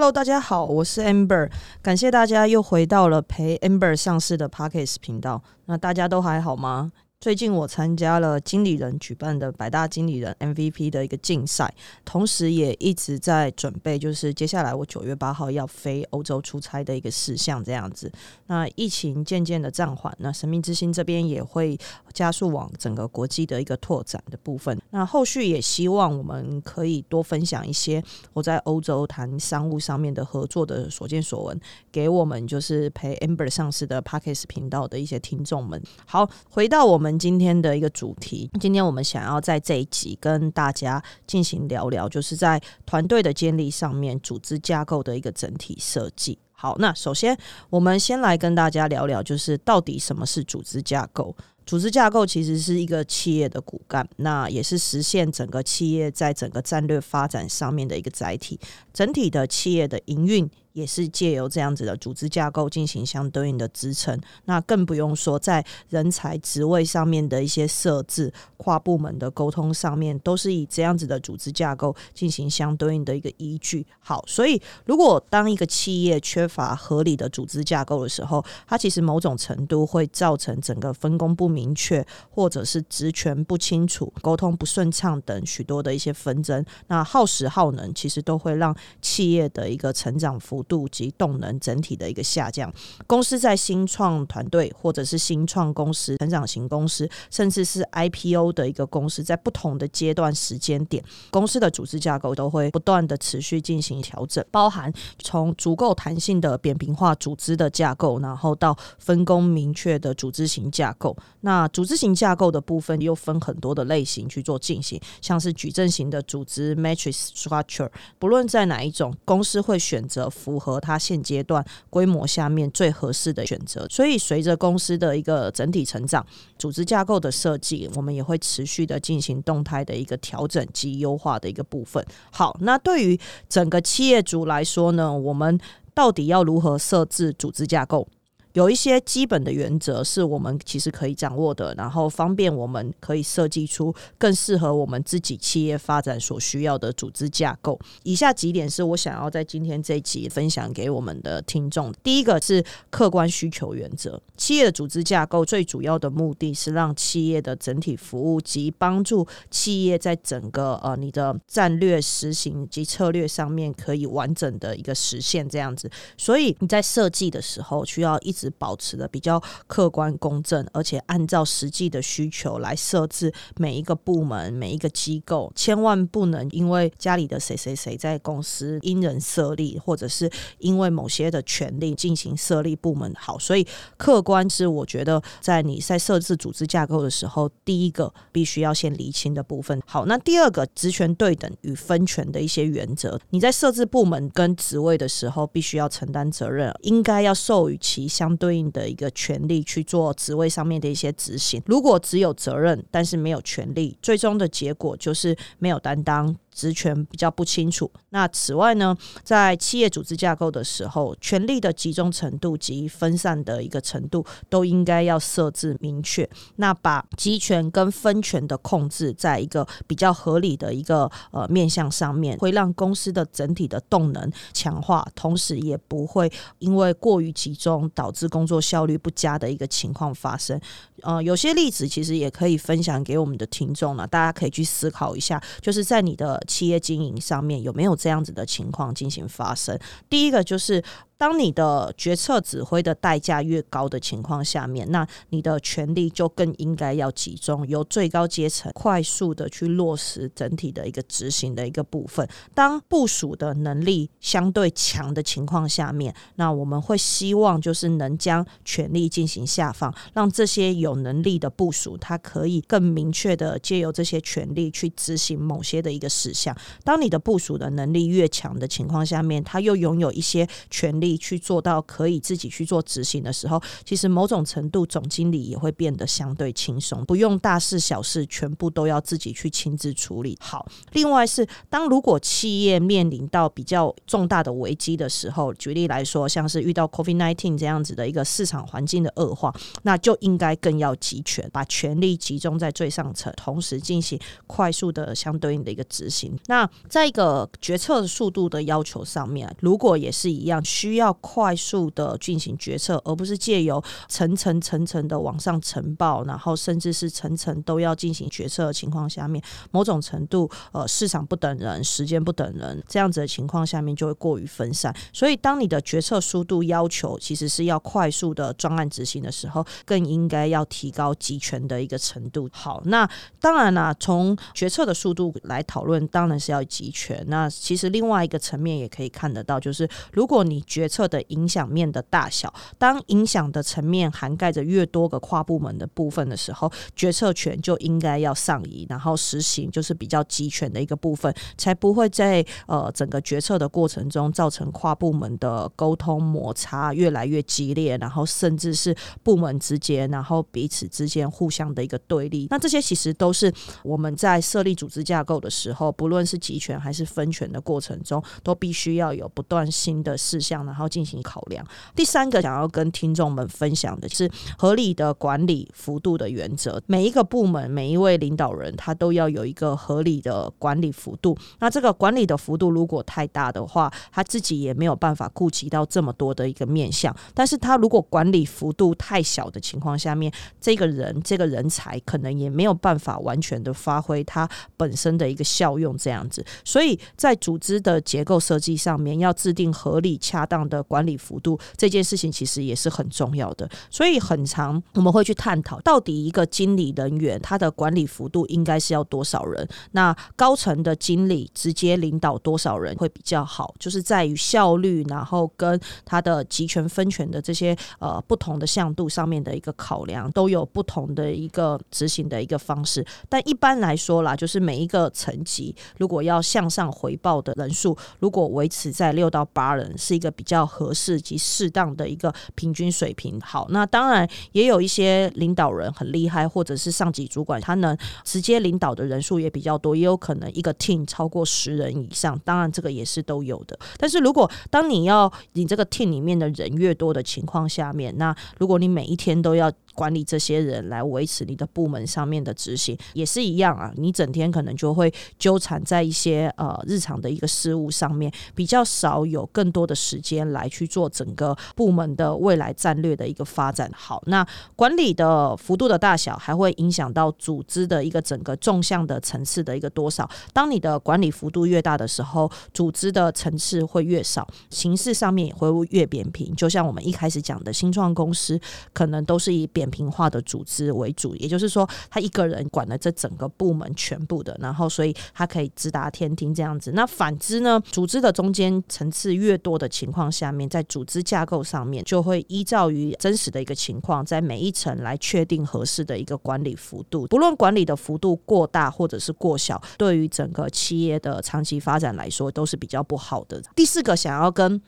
Hello，大家好，我是 Amber，感谢大家又回到了陪 Amber 上市的 Parkes 频道。那大家都还好吗？最近我参加了经理人举办的百大经理人 MVP 的一个竞赛，同时也一直在准备，就是接下来我九月八号要飞欧洲出差的一个事项这样子。那疫情渐渐的暂缓，那神秘之星这边也会加速往整个国际的一个拓展的部分。那后续也希望我们可以多分享一些我在欧洲谈商务上面的合作的所见所闻，给我们就是陪 Amber 上市的 Parkes 频道的一些听众们。好，回到我们。今天的一个主题，今天我们想要在这一集跟大家进行聊聊，就是在团队的建立上面，组织架构的一个整体设计。好，那首先我们先来跟大家聊聊，就是到底什么是组织架构？组织架构其实是一个企业的骨干，那也是实现整个企业在整个战略发展上面的一个载体，整体的企业的营运。也是借由这样子的组织架构进行相对应的支撑，那更不用说在人才职位上面的一些设置、跨部门的沟通上面，都是以这样子的组织架构进行相对应的一个依据。好，所以如果当一个企业缺乏合理的组织架构的时候，它其实某种程度会造成整个分工不明确，或者是职权不清楚、沟通不顺畅等许多的一些纷争。那耗时耗能，其实都会让企业的一个成长幅。度及动能整体的一个下降，公司在新创团队或者是新创公司、成长型公司，甚至是 IPO 的一个公司，在不同的阶段时间点，公司的组织架构都会不断的持续进行调整，包含从足够弹性的扁平化组织的架构，然后到分工明确的组织型架构。那组织型架构的部分又分很多的类型去做进行，像是矩阵型的组织 （matrix structure），不论在哪一种公司会选择。符合它现阶段规模下面最合适的选择，所以随着公司的一个整体成长，组织架构的设计，我们也会持续的进行动态的一个调整及优化的一个部分。好，那对于整个企业主来说呢，我们到底要如何设置组织架构？有一些基本的原则是我们其实可以掌握的，然后方便我们可以设计出更适合我们自己企业发展所需要的组织架构。以下几点是我想要在今天这一集分享给我们的听众。第一个是客观需求原则。企业的组织架构最主要的目的是让企业的整体服务及帮助企业在整个呃你的战略实行及策略上面可以完整的一个实现这样子。所以你在设计的时候需要一。是保持的比较客观公正，而且按照实际的需求来设置每一个部门、每一个机构，千万不能因为家里的谁谁谁在公司因人设立，或者是因为某些的权利进行设立部门。好，所以客观是我觉得在你在设置组织架构的时候，第一个必须要先厘清的部分。好，那第二个职权对等与分权的一些原则，你在设置部门跟职位的时候，必须要承担责任，应该要授予其相。相对应的一个权利去做职位上面的一些执行。如果只有责任，但是没有权利，最终的结果就是没有担当。职权比较不清楚。那此外呢，在企业组织架构的时候，权力的集中程度及分散的一个程度都应该要设置明确。那把集权跟分权的控制在一个比较合理的一个呃面向上面，会让公司的整体的动能强化，同时也不会因为过于集中导致工作效率不佳的一个情况发生。呃，有些例子其实也可以分享给我们的听众呢，大家可以去思考一下，就是在你的企业经营上面有没有这样子的情况进行发生？第一个就是。当你的决策指挥的代价越高的情况下面，那你的权力就更应该要集中，由最高阶层快速的去落实整体的一个执行的一个部分。当部署的能力相对强的情况下面，那我们会希望就是能将权力进行下放，让这些有能力的部署，它可以更明确的借由这些权力去执行某些的一个事项。当你的部署的能力越强的情况下面，他又拥有一些权力。去做到可以自己去做执行的时候，其实某种程度总经理也会变得相对轻松，不用大事小事全部都要自己去亲自处理。好，另外是当如果企业面临到比较重大的危机的时候，举例来说，像是遇到 COVID nineteen 这样子的一个市场环境的恶化，那就应该更要集权，把权力集中在最上层，同时进行快速的相对应的一个执行。那在一个决策速度的要求上面，如果也是一样，需要要快速的进行决策，而不是借由层层层层的往上呈报，然后甚至是层层都要进行决策的情况下面，某种程度呃市场不等人，时间不等人，这样子的情况下面就会过于分散。所以，当你的决策速度要求其实是要快速的专案执行的时候，更应该要提高集权的一个程度。好，那当然啦，从决策的速度来讨论，当然是要集权。那其实另外一个层面也可以看得到，就是如果你决策的影响面的大小，当影响的层面涵盖着越多个跨部门的部分的时候，决策权就应该要上移，然后实行就是比较集权的一个部分，才不会在呃整个决策的过程中造成跨部门的沟通摩擦越来越激烈，然后甚至是部门之间，然后彼此之间互相的一个对立。那这些其实都是我们在设立组织架构的时候，不论是集权还是分权的过程中，都必须要有不断新的事项，然后进行考量。第三个想要跟听众们分享的是合理的管理幅度的原则。每一个部门，每一位领导人，他都要有一个合理的管理幅度。那这个管理的幅度如果太大的话，他自己也没有办法顾及到这么多的一个面向。但是他如果管理幅度太小的情况下面，这个人这个人才可能也没有办法完全的发挥他本身的一个效用。这样子，所以在组织的结构设计上面，要制定合理恰当的管理幅度，这件事情其实也是很重要的。所以很长我们会去探讨，到底一个经理人员他的管理幅度应该是要多少人？那高层的经理直接领导多少人会比较好？就是在于效率，然后跟他的集权分权的这些呃不同的向度上面的一个考量，都有不同的一个执行的一个方式。但一般来说啦，就是每一个层级如果要向上回报的人数，如果维持在六到八人，是一个比较合适及适当的一个平均水平。好，那当然也有一些领导人很厉害，或者是上级主管，他能直接领导的人数也比较多，也有可能一个 team 超过十人以上。当然这个也是都有的。但是如果当你要你这个 team 里面的人越多的情况下面，那如果你每一天都要管理这些人来维持你的部门上面的执行，也是一样啊。你整天可能就会纠缠在一些呃日常的一个事务上面，比较少有更多的时间来去做整个部门的未来战略的一个发展。好，那管理的幅度的大小，还会影响到组织的一个整个纵向的层次的一个多少。当你的管理幅度越大的时候，组织的层次会越少，形式上面也会越扁平。就像我们一开始讲的新创公司，可能都是以扁平化的组织为主，也就是说，他一个人管了这整个部门全部的，然后所以他可以直达天听这样子。那反之呢，组织的中间层次越多的情况下面，在组织架构上面就会依照于真实的一个情况，在每一层来确定合适的一个管理幅度。不论管理的幅度过大或者是过小，对于整个企业的长期发展来说都是比较不好的。第四个想要跟。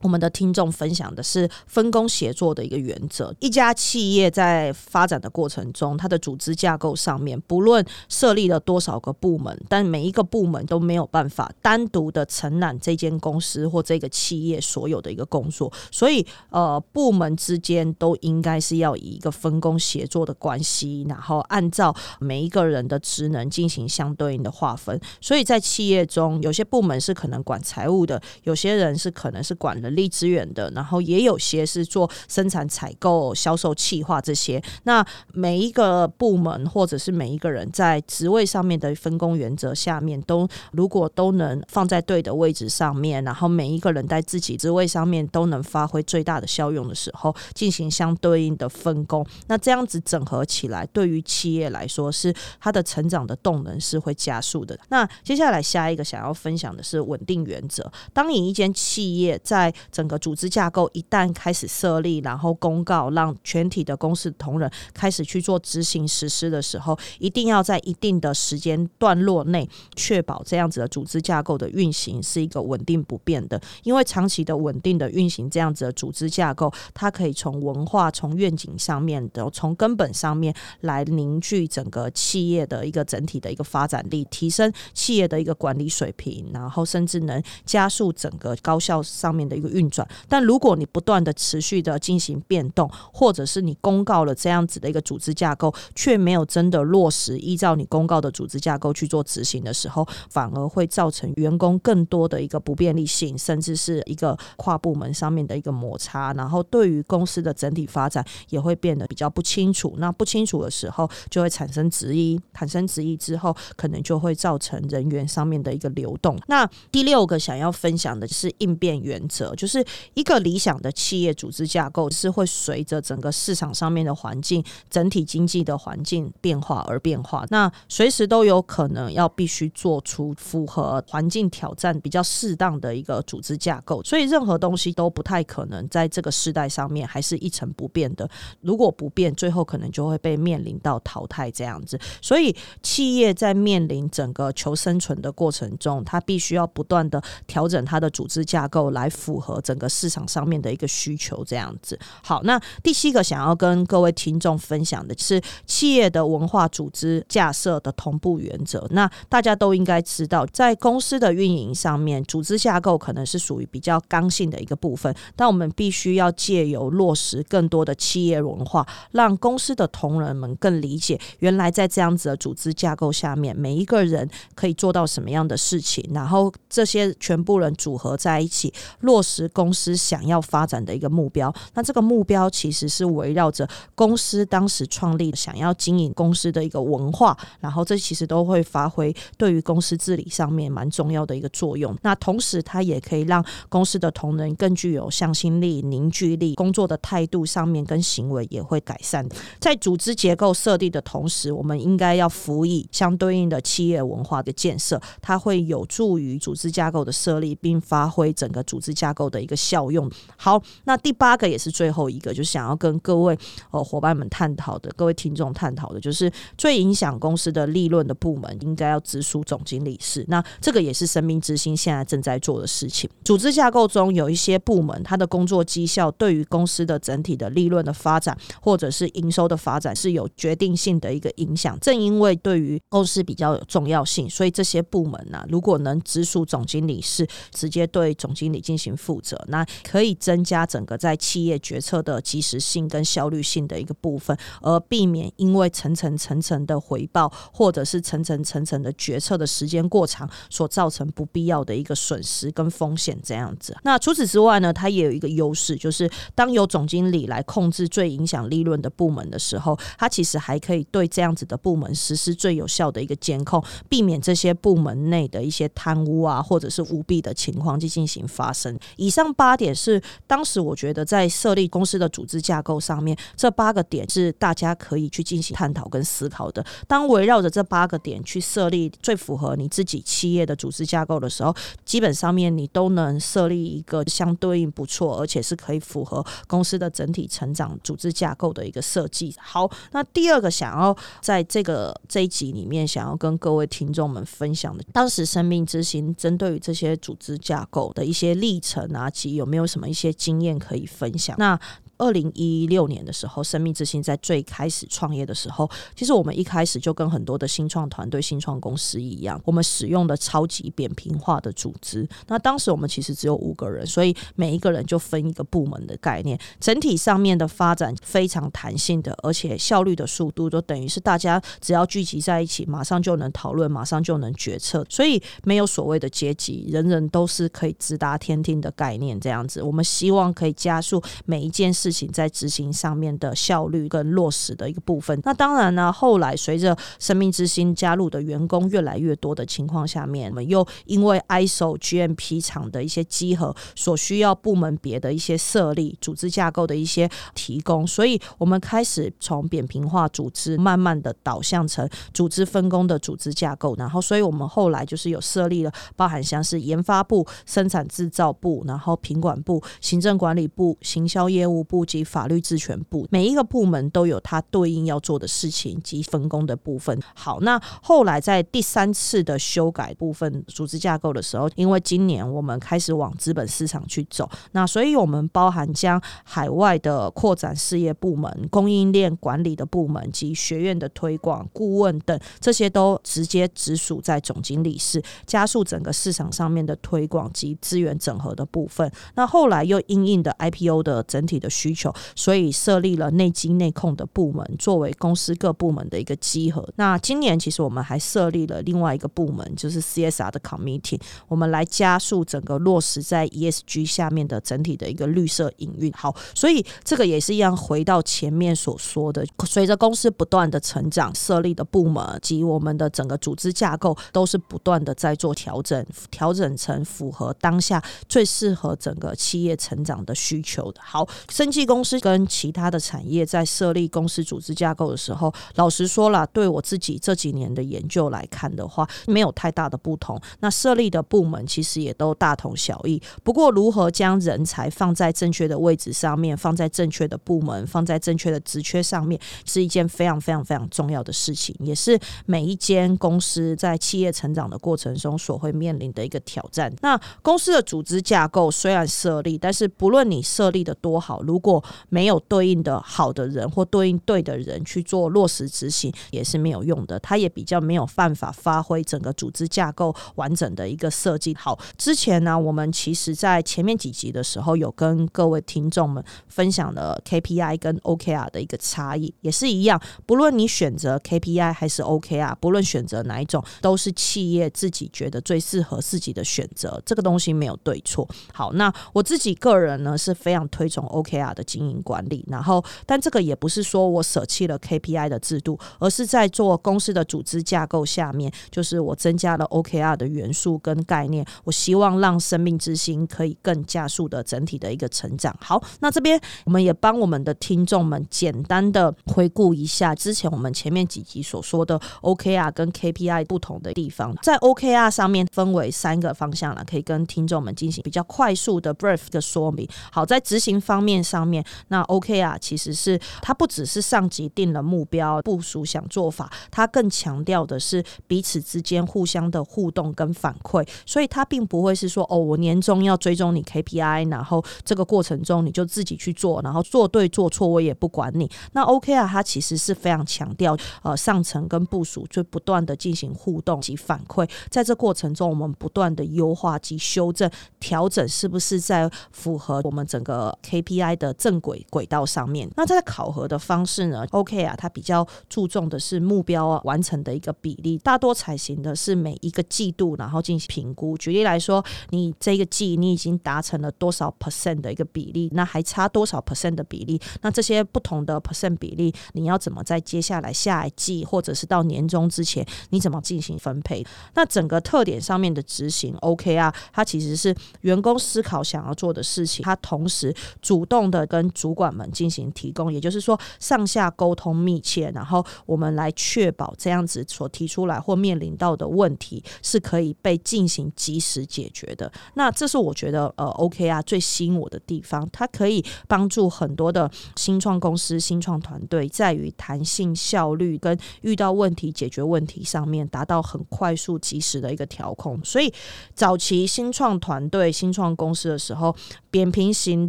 我们的听众分享的是分工协作的一个原则。一家企业在发展的过程中，它的组织架构上面，不论设立了多少个部门，但每一个部门都没有办法单独的承揽这间公司或这个企业所有的一个工作。所以，呃，部门之间都应该是要以一个分工协作的关系，然后按照每一个人的职能进行相对应的划分。所以在企业中，有些部门是可能管财务的，有些人是可能是管人人力资源的，然后也有些是做生产、采购、销售、企划这些。那每一个部门或者是每一个人在职位上面的分工原则下面，都如果都能放在对的位置上面，然后每一个人在自己职位上面都能发挥最大的效用的时候，进行相对应的分工，那这样子整合起来，对于企业来说是它的成长的动能是会加速的。那接下来下一个想要分享的是稳定原则。当你一间企业在整个组织架构一旦开始设立，然后公告让全体的公司同仁开始去做执行实施的时候，一定要在一定的时间段落内确保这样子的组织架构的运行是一个稳定不变的。因为长期的稳定的运行，这样子的组织架构，它可以从文化、从愿景上面的、从根本上面来凝聚整个企业的一个整体的一个发展力，提升企业的一个管理水平，然后甚至能加速整个高效上面的一个运转。但如果你不断的持续的进行变动，或者是你公告了这样子的一个组织架构，却没有真的落实依照你公告的组织架构去做执行的时候，反而会造成员工更多的一个不便利性，甚至是一个跨部门上面的一个摩擦，然后对于公司的整体发展也会变得比较不清楚。那不清楚的时候，就会产生质疑，产生质疑之后，可能就会造成人员上面的一个流动。那第六个想要分享的是应变原则，就是一个理想的企业组织架构是会随着整个市场上面的环境、整体经济的环境变化而变化。那随时都有可能要必须做出符合环境挑战比较适当的一个组织架构，所以任何东西都不太可能在这个时代上面还是一成不变的。如果不变，最后可能就会被面临到淘汰这样子。所以企业在面临整个求生存的过程中，它必须要不断的调整它的组织架构，来符合和整个市场上面的一个需求这样子。好，那第七个想要跟各位听众分享的是企业的文化组织架设的同步原则。那大家都应该知道，在公司的运营上面，组织架构可能是属于比较刚性的一个部分，但我们必须要借由落实更多的企业文化，让公司的同仁们更理解，原来在这样子的组织架构下面，每一个人可以做到什么样的事情，然后这些全部人组合在一起，落实公司想要发展的一个目标。那这个目标其实是围绕着公司当时创立想要经营公司的一个文化，然后这其实都会发挥对于公司治理上面蛮重要的一个作用。那同时，它也可以让公司的同仁更具有向心力、凝聚力，工作的态度上面跟行为也会改善。在组织结构设立的同时，我们应该要辅以相对应的企业文化的建设，它会有助于组织架构的设立，并发挥整个组织架构的一个效用。好，那第八个也是最后一个，就想要跟各位呃伙伴们探讨的，各位听众探讨的，就是最影响公司的利润的部门，应该要直属总经理室。那这个也是生命之星现在正在做的事情。组织架构中有一些部门，它的工作绩效对于公司的整体的利润的发展，或者是营收的发展是有决定性的一个影响。正因为对于公司比较有重要性，所以这些部门呢，如果能直属总经理室，直接对总经理进行负责，那可以增加整个在企业决策的及时性跟效率性的一个部分，而避免因为层层层层的回报，或者是层层层层的决策的时间过长，所造成不必要的一个损失跟风险这样子。那除此之外呢，它也有一个优势，就是当有总经理来控制最影响利润的部门的时候，它其实还可以对这样子的部门实施最有效的一个监控，避免这些部门内的一些贪污啊，或者是舞弊的情况去进行发生。以上八点是当时我觉得在设立公司的组织架构上面，这八个点是大家可以去进行探讨跟思考的。当围绕着这八个点去设立最符合你自己企业的组织架构的时候，基本上面你都能设立一个相对应不错，而且是可以符合公司的整体成长组织架构的一个设计。好，那第二个想要在这个这一集里面想要跟各位听众们分享的，当时生命之星针对于这些组织架构的一些历程拿起有没有什么一些经验可以分享？那二零一六年的时候，生命之星在最开始创业的时候，其实我们一开始就跟很多的新创团队、新创公司一样，我们使用的超级扁平化的组织。那当时我们其实只有五个人，所以每一个人就分一个部门的概念，整体上面的发展非常弹性的，而且效率的速度都等于是大家只要聚集在一起，马上就能讨论，马上就能决策，所以没有所谓的阶级，人人都是可以直达天听的概念。这样子，我们希望可以加速每一件事。事情在执行上面的效率跟落实的一个部分。那当然呢，后来随着生命之星加入的员工越来越多的情况下面，我们又因为 ISO GMP 厂的一些集合所需要部门别的一些设立、组织架构的一些提供，所以我们开始从扁平化组织慢慢的导向成组织分工的组织架构。然后，所以我们后来就是有设立了包含像是研发部、生产制造部，然后品管部、行政管理部、行销业务部及法律治权部，每一个部门都有它对应要做的事情及分工的部分。好，那后来在第三次的修改部分组织架构的时候，因为今年我们开始往资本市场去走，那所以我们包含将海外的扩展事业部门、供应链管理的部门及学院的推广顾问等这些都直接直属在总经理室，加速整个市场上面的推广及资源整合的部分。那后来又因应的 IPO 的整体的需需求，所以设立了内机内控的部门，作为公司各部门的一个集合。那今年其实我们还设立了另外一个部门，就是 CSR 的 Committee，我们来加速整个落实在 ESG 下面的整体的一个绿色营运。好，所以这个也是一样，回到前面所说的，随着公司不断的成长，设立的部门及我们的整个组织架构都是不断的在做调整，调整成符合当下最适合整个企业成长的需求的。好，升级公司跟其他的产业在设立公司组织架构的时候，老实说了，对我自己这几年的研究来看的话，没有太大的不同。那设立的部门其实也都大同小异。不过，如何将人才放在正确的位置上面，放在正确的部门，放在正确的职缺上面，是一件非常非常非常重要的事情，也是每一间公司在企业成长的过程中所会面临的一个挑战。那公司的组织架构虽然设立，但是不论你设立的多好，如果没有对应的好的人或对应对的人去做落实执行，也是没有用的。它也比较没有办法发挥整个组织架构完整的一个设计。好，之前呢，我们其实在前面几集的时候有跟各位听众们分享了 KPI 跟 OKR 的一个差异，也是一样。不论你选择 KPI 还是 OKR，不论选择哪一种，都是企业自己觉得最适合自己的选择。这个东西没有对错。好，那我自己个人呢是非常推崇 OKR 的经营管理。然后，但这个也不是说我舍弃了 KPI 的制度，而是在做公司的组织架构下面，就是我增加了 OKR 的元素跟概念。我希望让生命之星可以更加速的整体的一个成长。好，那这边我们也帮我们的听众们简单的回顾一下之前我们前面几集所说的 OKR 跟 KPI 不同的地方。在 OKR 上面分为三个方向了，可以跟听众们进行比较快速的 brief 的说明。好，在执行方面上方面，那 OK 啊其实是它不只是上级定了目标、部署想做法，它更强调的是彼此之间互相的互动跟反馈。所以它并不会是说哦，我年终要追踪你 KPI，然后这个过程中你就自己去做，然后做对做错我也不管你。那 OK 啊它其实是非常强调呃上层跟部署就不断的进行互动及反馈，在这过程中我们不断的优化及修正调整，是不是在符合我们整个 KPI 的正轨轨道上面？那在考核的方式呢？OK 啊，它比较注重的是目标啊完成的一个比例，大多采行的是每一个季度然后进行评估。举例来说，你这个季你已经达成了多少 percent 的一个比例，那还差多少 percent 的比例？那这些不同的 percent 比例，你要怎么在接下来下一季或者是到年终之前，你怎么进行分配？那整个特点上面的执行 OK 啊，它其实是员工思考想要做的事情，它同时主动的跟主管们进行提供，也就是说上下沟通密切，然后我们来确保这样子所提出来或面临到的问题是可以被进行及时解决的。那这是我觉得呃 OK 啊最吸引我的地方，它可以帮助很多的新创公司、新创团队在于弹性、效率跟遇到问题解决问题上面达到很快速、及时的一个调控。所以早期新创团队、新创公司的时候，扁平型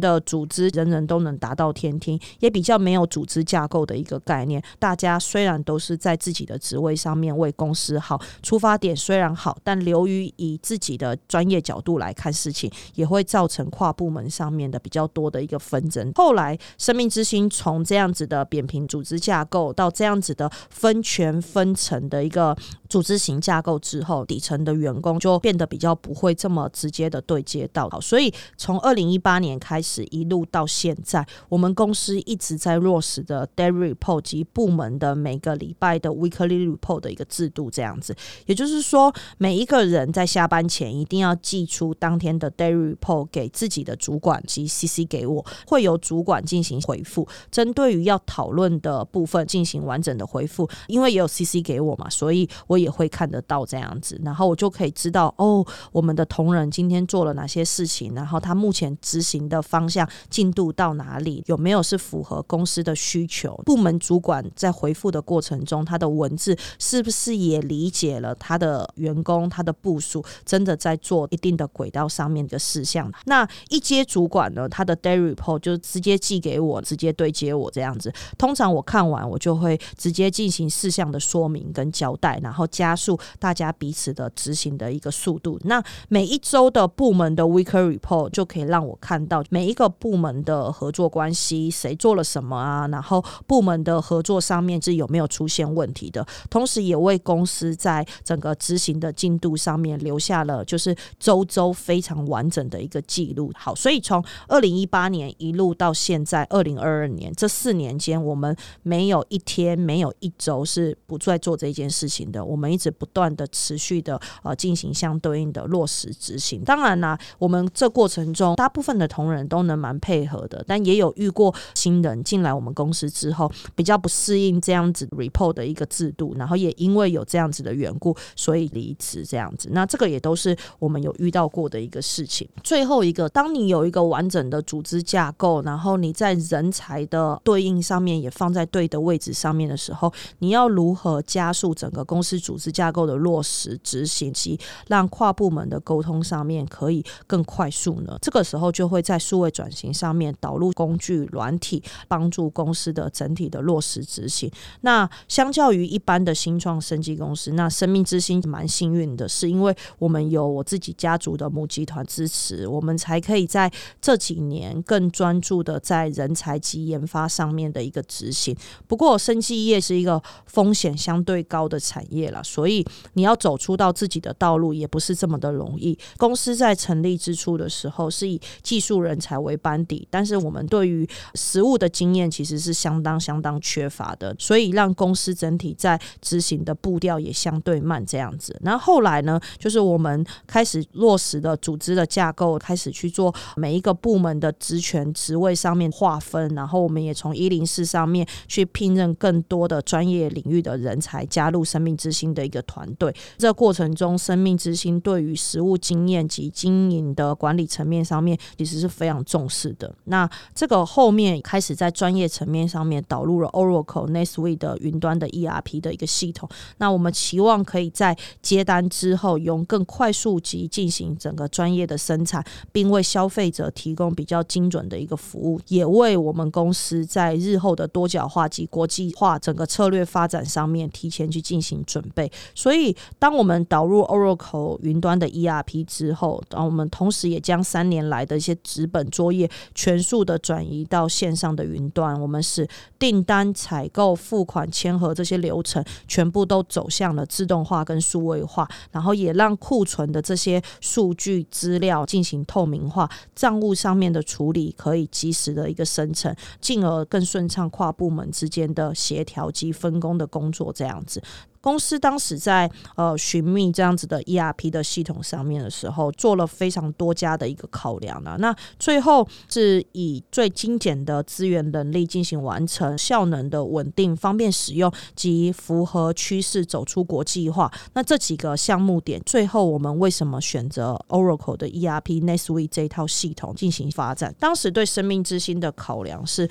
的组织人人都能达到天听，也比较没有组织架构的一个概念。大家虽然都是在自己的职位上面为公司好，出发点虽然好，但流于以自己的专业角度来看事情，也会造成跨部门上面的比较多的一个纷争。后来，生命之星从这样子的扁平组织架构到这样子的分权分层的一个组织型架构之后，底层的员工就变得比较不会这么直接的对接到。好所以从二零一八年开始一路到现现在，我们公司一直在落实的 daily report 及部门的每个礼拜的 weekly report 的一个制度，这样子。也就是说，每一个人在下班前一定要寄出当天的 daily report 给自己的主管及 CC 给我，会由主管进行回复，针对于要讨论的部分进行完整的回复。因为也有 CC 给我嘛，所以我也会看得到这样子，然后我就可以知道哦，我们的同仁今天做了哪些事情，然后他目前执行的方向进度到到哪里，有没有是符合公司的需求？部门主管在回复的过程中，他的文字是不是也理解了他的员工他的部署真的在做一定的轨道上面的事项？那一阶主管呢，他的 day report 就直接寄给我，直接对接我这样子。通常我看完，我就会直接进行事项的说明跟交代，然后加速大家彼此的执行的一个速度。那每一周的部门的 week report 就可以让我看到每一个部门的合作关系，谁做了什么啊？然后部门的合作上面是有没有出现问题的？同时也为公司在整个执行的进度上面留下了就是周周非常完整的一个记录。好，所以从二零一八年一路到现在二零二二年这四年间，我们没有一天没有一周是不再做这件事情的。我们一直不断的持续的呃进行相对应的落实执行。当然啦，我们这过程中大部分的同仁都能蛮配合，但也有遇过新人进来我们公司之后比较不适应这样子 report 的一个制度，然后也因为有这样子的缘故，所以离职这样子。那这个也都是我们有遇到过的一个事情。最后一个，当你有一个完整的组织架构，然后你在人才的对应上面也放在对的位置上面的时候，你要如何加速整个公司组织架构的落实执行，及让跨部门的沟通上面可以更快速呢？这个时候就会在数位转型上面导入工具软体，帮助公司的整体的落实执行。那相较于一般的新创生技公司，那生命之星蛮幸运的，是因为我们有我自己家族的母集团支持，我们才可以在这几年更专注的在人才及研发上面的一个执行。不过，生技业是一个风险相对高的产业了，所以你要走出到自己的道路也不是这么的容易。公司在成立之初的时候是以技术人才为班底，但是是我们对于实务的经验其实是相当相当缺乏的，所以让公司整体在执行的步调也相对慢这样子。然后来呢，就是我们开始落实的组织的架构，开始去做每一个部门的职权职位上面划分，然后我们也从一零四上面去聘任更多的专业领域的人才加入生命之星的一个团队。这过程中，生命之星对于实务经验及经营的管理层面上面，其实是非常重视的。那这个后面开始在专业层面上面导入了 Oracle n e t s u i t 的云端的 ERP 的一个系统。那我们期望可以在接单之后，用更快速及进行整个专业的生产，并为消费者提供比较精准的一个服务，也为我们公司在日后的多角化及国际化整个策略发展上面提前去进行准备。所以，当我们导入 Oracle 云端的 ERP 之后，然后我们同时也将三年来的一些纸本作业全数的转移到线上的云端。我们使订单、采购、付款、签合这些流程全部都走向了自动化跟数位化，然后也让库存的这些数据资料进行透明化，账务上面的处理可以及时的一个生成，进而更顺畅跨部门之间的协调及分工的工作，这样子。公司当时在呃寻觅这样子的 ERP 的系统上面的时候，做了非常多家的一个考量了。那最后是以最精简的资源能力进行完成，效能的稳定、方便使用及符合趋势走出国际化。那这几个项目点，最后我们为什么选择 Oracle 的 ERP NetSuite 这一套系统进行发展？当时对生命之星的考量是。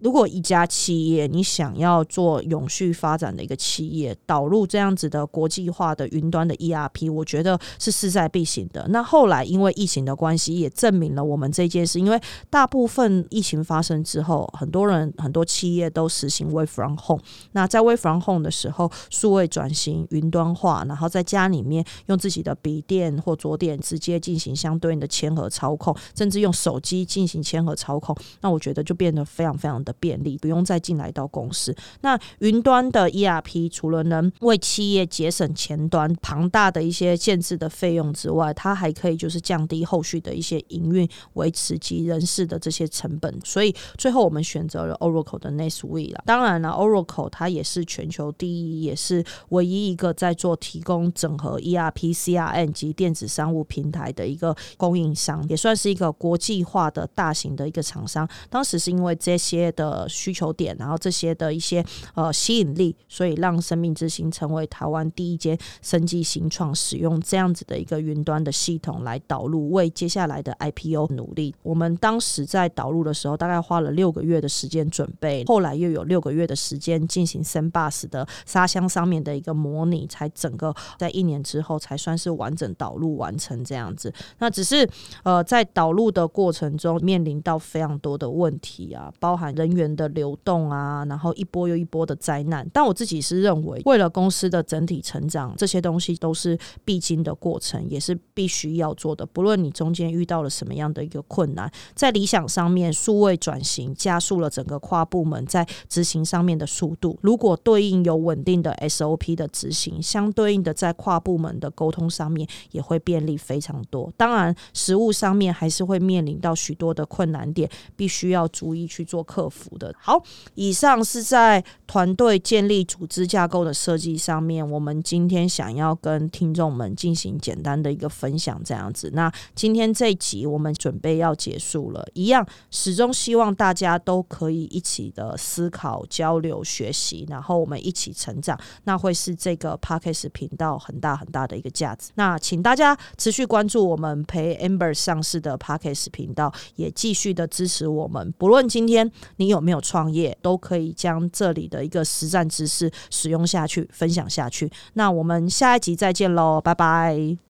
如果一家企业你想要做永续发展的一个企业，导入这样子的国际化的云端的 ERP，我觉得是势在必行的。那后来因为疫情的关系，也证明了我们这件事。因为大部分疫情发生之后，很多人很多企业都实行 Work from Home。那在 Work from Home 的时候，数位转型、云端化，然后在家里面用自己的笔电或桌垫直接进行相对应的签合操控，甚至用手机进行签合操控，那我觉得就变得非常非常的。的便利，不用再进来到公司。那云端的 ERP 除了能为企业节省前端庞大的一些建制的费用之外，它还可以就是降低后续的一些营运、维持及人事的这些成本。所以最后我们选择了 Oracle 的 NetSuite 了。当然了，Oracle 它也是全球第一，也是唯一一个在做提供整合 ERP、CRM 及电子商务平台的一个供应商，也算是一个国际化的大型的一个厂商。当时是因为这些的需求点，然后这些的一些呃吸引力，所以让生命之星成为台湾第一间生技新创使用这样子的一个云端的系统来导入，为接下来的 IPO 努力。我们当时在导入的时候，大概花了六个月的时间准备，后来又有六个月的时间进行 s a n b u s 的沙箱上面的一个模拟，才整个在一年之后才算是完整导入完成这样子。那只是呃在导入的过程中面临到非常多的问题啊，包含人员的流动啊，然后一波又一波的灾难。但我自己是认为，为了公司的整体成长，这些东西都是必经的过程，也是必须要做的。不论你中间遇到了什么样的一个困难，在理想上面，数位转型加速了整个跨部门在执行上面的速度。如果对应有稳定的 SOP 的执行，相对应的在跨部门的沟通上面也会便利非常多。当然，实务上面还是会面临到许多的困难点，必须要逐一去做克服服的。好，以上是在团队建立组织架构的设计上面，我们今天想要跟听众们进行简单的一个分享，这样子。那今天这一集我们准备要结束了，一样始终希望大家都可以一起的思考、交流、学习，然后我们一起成长，那会是这个 Parkes 频道很大很大的一个价值。那请大家持续关注我们陪 Amber 上市的 Parkes 频道，也继续的支持我们。不论今天你有没有创业，都可以将这里的一个实战知识使用下去，分享下去。那我们下一集再见喽，拜拜。